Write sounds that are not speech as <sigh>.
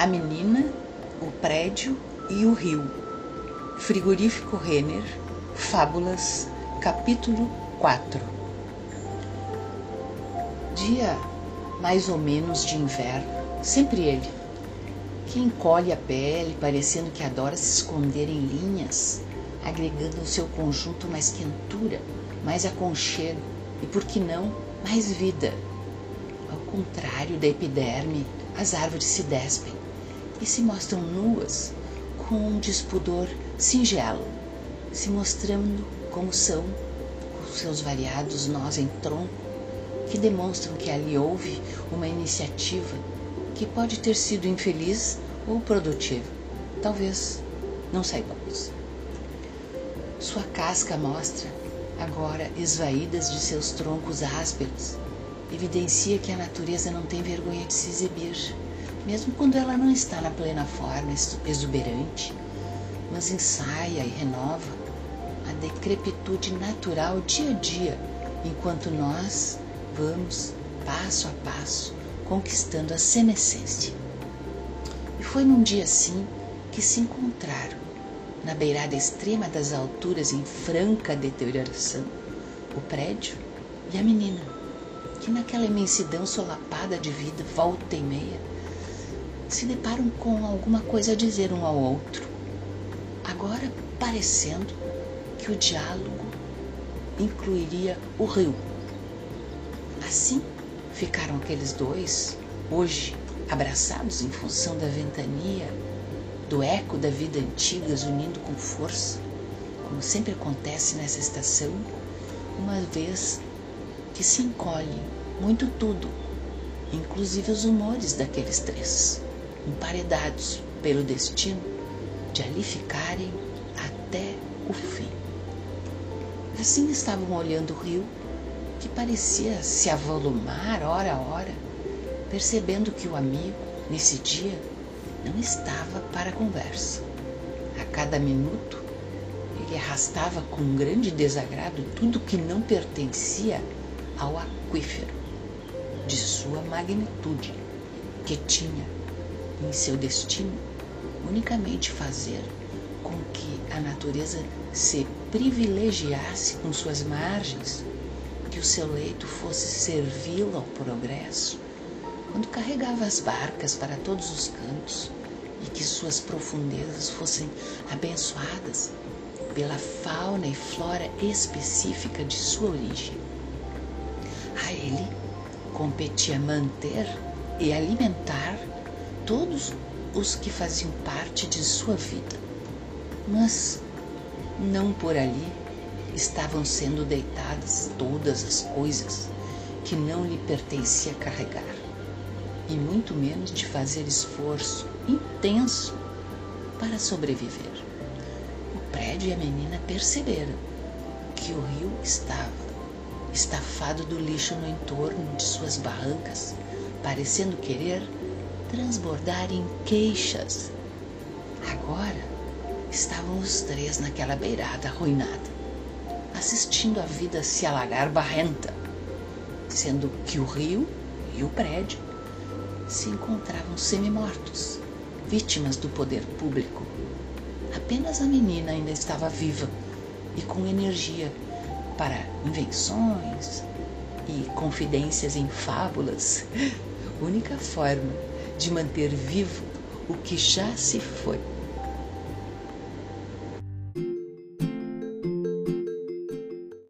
A menina, o prédio e o rio. Frigorífico Renner, Fábulas, capítulo 4. Dia mais ou menos de inverno, sempre ele, que encolhe a pele, parecendo que adora se esconder em linhas, agregando ao seu conjunto mais quentura, mais aconchego e, por que não, mais vida. Ao contrário da epiderme, as árvores se despem e se mostram nuas com um despudor singelo, se mostrando como são, com seus variados nós em tronco, que demonstram que ali houve uma iniciativa que pode ter sido infeliz ou produtiva. Talvez, não saibamos. Sua casca mostra, agora esvaídas de seus troncos ásperos, evidencia que a natureza não tem vergonha de se exibir mesmo quando ela não está na plena forma exuberante, mas ensaia e renova a decrepitude natural dia a dia, enquanto nós vamos, passo a passo, conquistando a senescência. E foi num dia assim que se encontraram, na beirada extrema das alturas em franca deterioração, o prédio e a menina, que naquela imensidão solapada de vida, volta e meia, se deparam com alguma coisa a dizer um ao outro. Agora parecendo que o diálogo incluiria o rio. Assim ficaram aqueles dois, hoje abraçados em função da ventania, do eco da vida antiga unindo com força, como sempre acontece nessa estação, uma vez que se encolhe muito tudo, inclusive os humores daqueles três emparedados pelo destino de ali ficarem até o fim. Assim estavam olhando o rio, que parecia se avolumar hora a hora, percebendo que o amigo, nesse dia, não estava para conversa. A cada minuto, ele arrastava com grande desagrado tudo que não pertencia ao aquífero de sua magnitude, que tinha em seu destino unicamente fazer com que a natureza se privilegiasse com suas margens, que o seu leito fosse servi-lo ao progresso, quando carregava as barcas para todos os cantos e que suas profundezas fossem abençoadas pela fauna e flora específica de sua origem. A ele competia manter e alimentar todos os que faziam parte de sua vida. Mas não por ali estavam sendo deitadas todas as coisas que não lhe pertencia carregar, e muito menos de fazer esforço intenso para sobreviver. O prédio e a menina perceberam que o rio estava estafado do lixo no entorno de suas barrancas, parecendo querer transbordar em queixas. Agora estavam os três naquela beirada arruinada, assistindo a vida se alagar barrenta, sendo que o rio e o prédio se encontravam semi-mortos, vítimas do poder público. Apenas a menina ainda estava viva e com energia para invenções e confidências em fábulas, <laughs> única forma de manter vivo o que já se foi.